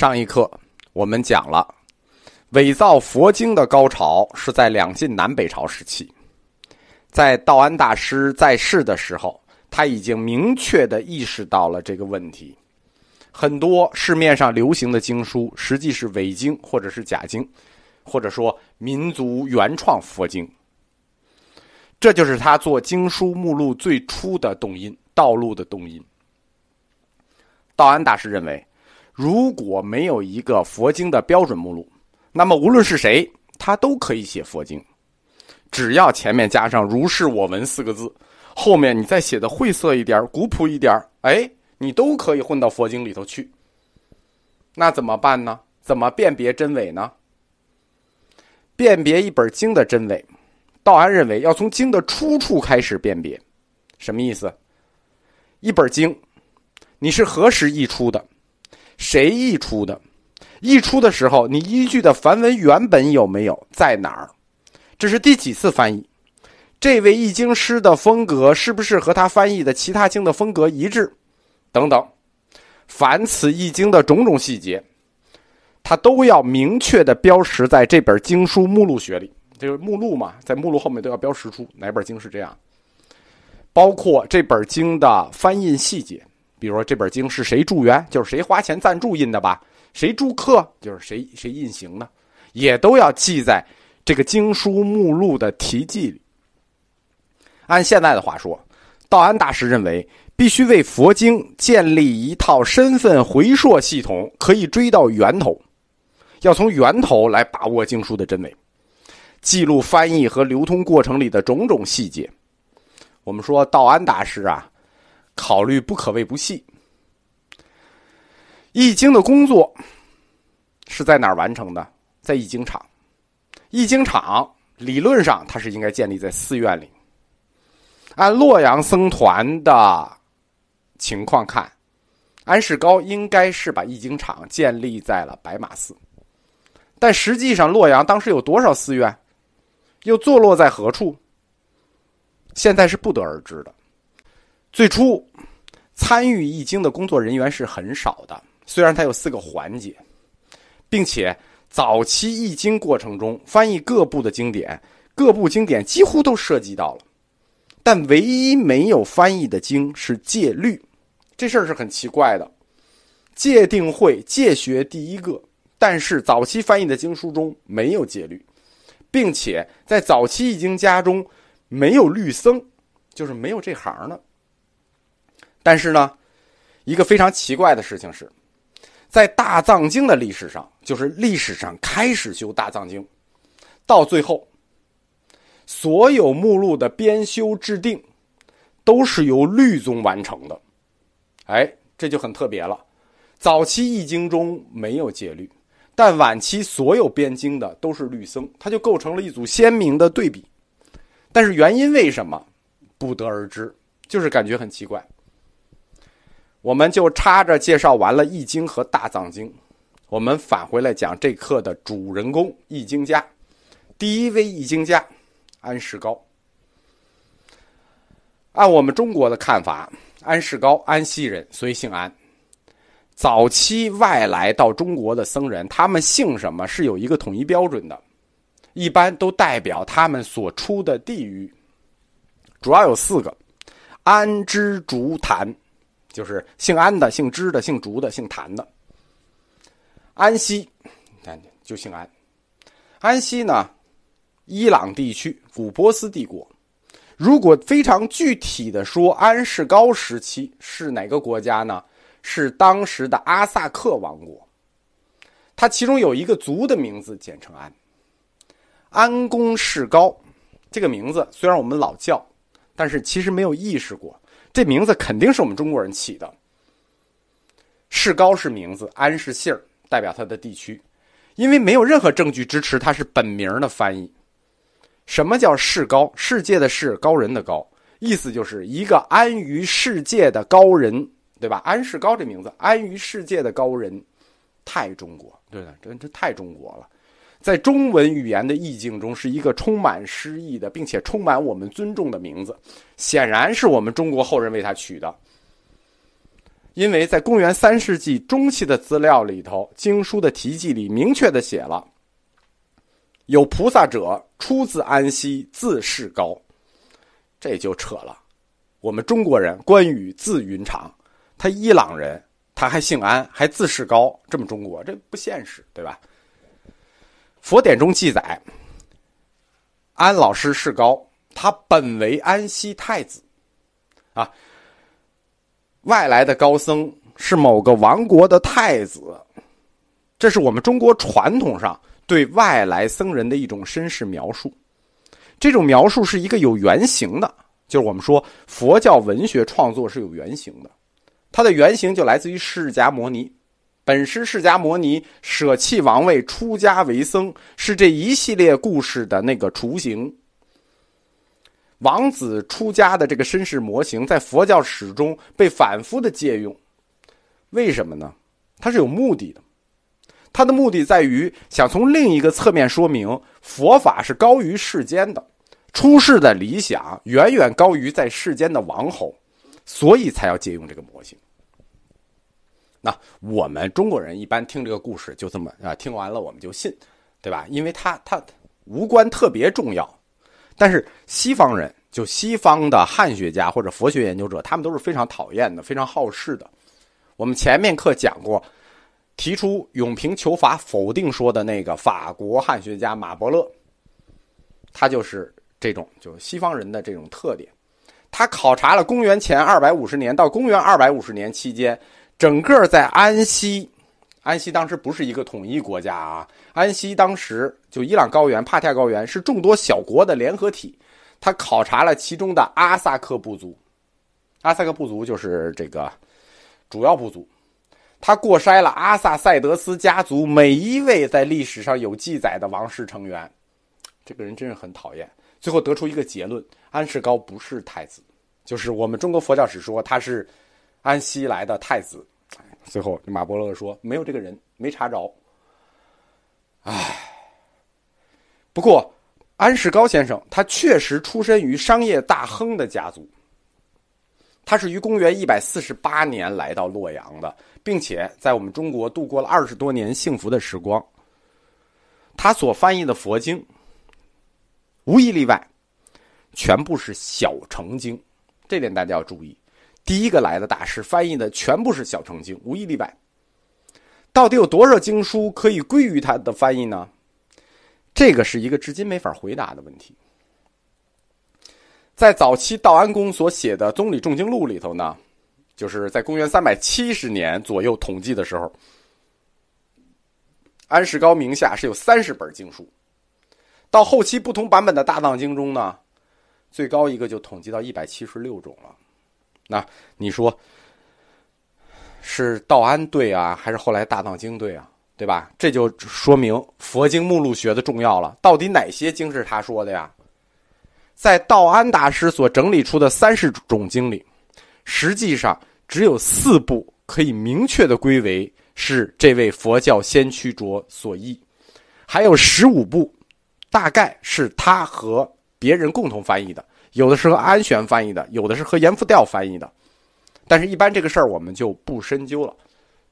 上一课我们讲了，伪造佛经的高潮是在两晋南北朝时期，在道安大师在世的时候，他已经明确的意识到了这个问题。很多市面上流行的经书实际是伪经或者是假经，或者说民族原创佛经。这就是他做经书目录最初的动因，道路的动因。道安大师认为。如果没有一个佛经的标准目录，那么无论是谁，他都可以写佛经，只要前面加上“如是我闻”四个字，后面你再写的晦涩一点、古朴一点，哎，你都可以混到佛经里头去。那怎么办呢？怎么辨别真伪呢？辨别一本经的真伪，道安认为要从经的出处开始辨别。什么意思？一本经，你是何时译出的？谁译出的？译出的时候，你依据的梵文原本有没有在哪儿？这是第几次翻译？这位译经师的风格是不是和他翻译的其他经的风格一致？等等，凡此译经的种种细节，他都要明确的标识在这本经书目录学里。就是目录嘛，在目录后面都要标识出哪本经是这样。包括这本经的翻印细节。比如说这本经是谁助缘，就是谁花钱赞助印的吧；谁助刻，就是谁谁印行的，也都要记在这个经书目录的题记里。按现在的话说，道安大师认为，必须为佛经建立一套身份回溯系统，可以追到源头，要从源头来把握经书的真伪，记录翻译和流通过程里的种种细节。我们说道安大师啊。考虑不可谓不细。易经的工作是在哪儿完成的？在易经场。易经场理论上它是应该建立在寺院里。按洛阳僧团的情况看，安世高应该是把易经场建立在了白马寺。但实际上，洛阳当时有多少寺院，又坐落在何处？现在是不得而知的。最初参与易经的工作人员是很少的，虽然它有四个环节，并且早期易经过程中翻译各部的经典，各部经典几乎都涉及到了，但唯一没有翻译的经是戒律，这事儿是很奇怪的。戒定慧戒学第一个，但是早期翻译的经书中没有戒律，并且在早期易经家中没有律僧，就是没有这行的。但是呢，一个非常奇怪的事情是，在大藏经的历史上，就是历史上开始修大藏经，到最后，所有目录的编修制定，都是由律宗完成的。哎，这就很特别了。早期易经中没有戒律，但晚期所有编经的都是律僧，它就构成了一组鲜明的对比。但是原因为什么，不得而知，就是感觉很奇怪。我们就插着介绍完了《易经》和《大藏经》，我们返回来讲这课的主人公——易经家。第一位易经家安世高。按我们中国的看法，安世高安西人，所以姓安。早期外来到中国的僧人，他们姓什么是有一个统一标准的，一般都代表他们所出的地域，主要有四个：安、支、竹、谭。就是姓安的、姓支的、姓竹的、姓谭的。安息，就姓安。安息呢，伊朗地区古波斯帝国。如果非常具体的说，安世高时期是哪个国家呢？是当时的阿萨克王国。它其中有一个族的名字简称安。安公世高，这个名字虽然我们老叫，但是其实没有意识过。这名字肯定是我们中国人起的。世高是名字，安是姓代表他的地区。因为没有任何证据支持他是本名的翻译。什么叫世高？世界的世，高人的高，意思就是一个安于世界的高人，对吧？安世高这名字，安于世界的高人，太中国，对的，这这太中国了。在中文语言的意境中，是一个充满诗意的，并且充满我们尊重的名字，显然是我们中国后人为他取的。因为在公元三世纪中期的资料里头，经书的题记里明确的写了，有菩萨者出自安息，自是高，这就扯了。我们中国人关羽字云长，他伊朗人，他还姓安，还自是高，这么中国这不现实，对吧？佛典中记载，安老师是高，他本为安西太子，啊。外来的高僧是某个王国的太子，这是我们中国传统上对外来僧人的一种身世描述。这种描述是一个有原型的，就是我们说佛教文学创作是有原型的，它的原型就来自于释迦牟尼。本师释迦牟尼舍弃王位出家为僧，是这一系列故事的那个雏形。王子出家的这个身世模型，在佛教史中被反复的借用，为什么呢？它是有目的的，它的目的在于想从另一个侧面说明佛法是高于世间的，出世的理想远远高于在世间的王侯，所以才要借用这个模型。那我们中国人一般听这个故事就这么啊，听完了我们就信，对吧？因为它它无关特别重要。但是西方人，就西方的汉学家或者佛学研究者，他们都是非常讨厌的，非常好事的。我们前面课讲过，提出永平求法否定说的那个法国汉学家马伯乐，他就是这种，就西方人的这种特点。他考察了公元前二百五十年到公元二百五十年期间，整个在安息。安息当时不是一个统一国家啊，安息当时就伊朗高原、帕提高原是众多小国的联合体。他考察了其中的阿萨克部族，阿萨克部族就是这个主要部族。他过筛了阿萨塞德斯家族每一位在历史上有记载的王室成员，这个人真是很讨厌。最后得出一个结论：安世高不是太子，就是我们中国佛教史说他是安息来的太子。最后，马伯乐说没有这个人，没查着。唉，不过安世高先生他确实出身于商业大亨的家族。他是于公元一百四十八年来到洛阳的，并且在我们中国度过了二十多年幸福的时光。他所翻译的佛经，无一例外，全部是小乘经，这点大家要注意。第一个来的大师翻译的全部是小乘经，无一例外。到底有多少经书可以归于他的翻译呢？这个是一个至今没法回答的问题。在早期道安公所写的《宗理重经录》里头呢，就是在公元三百七十年左右统计的时候，安世高名下是有三十本经书。到后期不同版本的大藏经中呢，最高一个就统计到一百七十六种了。那你说是道安对啊，还是后来大藏经对啊？对吧？这就说明佛经目录学的重要了。到底哪些经是他说的呀？在道安大师所整理出的三十种经里，实际上只有四部可以明确的归为是这位佛教先驱着所译，还有十五部，大概是他和别人共同翻译的。有的是和安玄翻译的，有的是和严复调翻译的，但是，一般这个事儿我们就不深究了，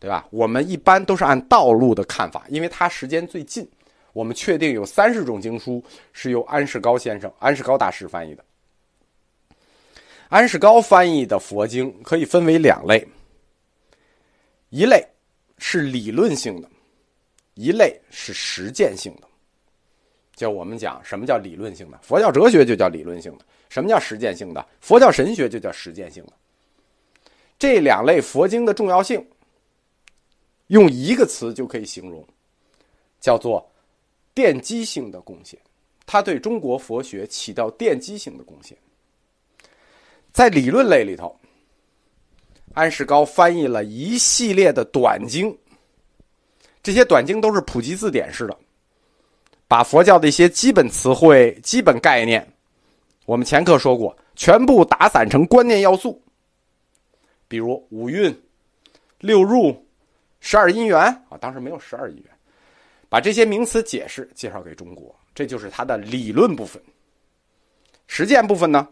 对吧？我们一般都是按道路的看法，因为它时间最近。我们确定有三十种经书是由安世高先生、安世高大师翻译的。安世高翻译的佛经可以分为两类，一类是理论性的，一类是实践性的。就我们讲什么叫理论性的，佛教哲学就叫理论性的。什么叫实践性的？佛教神学就叫实践性的。这两类佛经的重要性，用一个词就可以形容，叫做奠基性的贡献。它对中国佛学起到奠基性的贡献。在理论类里头，安世高翻译了一系列的短经，这些短经都是普及字典式的，把佛教的一些基本词汇、基本概念。我们前课说过，全部打散成观念要素，比如五蕴、六入、十二因缘啊，当时没有十二因缘，把这些名词解释介绍给中国，这就是它的理论部分。实践部分呢，